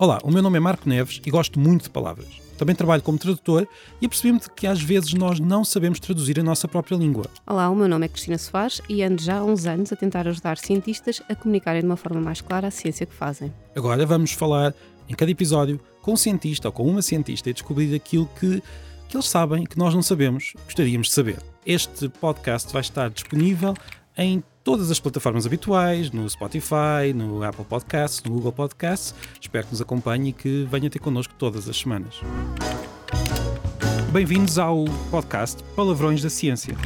Olá, o meu nome é Marco Neves e gosto muito de palavras. Também trabalho como tradutor e apercebi-me de que às vezes nós não sabemos traduzir a nossa própria língua. Olá, o meu nome é Cristina Soares e ando já há uns anos a tentar ajudar cientistas a comunicarem de uma forma mais clara a ciência que fazem. Agora vamos falar, em cada episódio, com um cientista ou com uma cientista e descobrir aquilo que, que eles sabem que nós não sabemos, gostaríamos de saber. Este podcast vai estar disponível em todas as plataformas habituais, no Spotify, no Apple Podcasts, no Google Podcasts. Espero que nos acompanhe e que venha ter connosco todas as semanas. Bem-vindos ao podcast Palavrões da Ciência.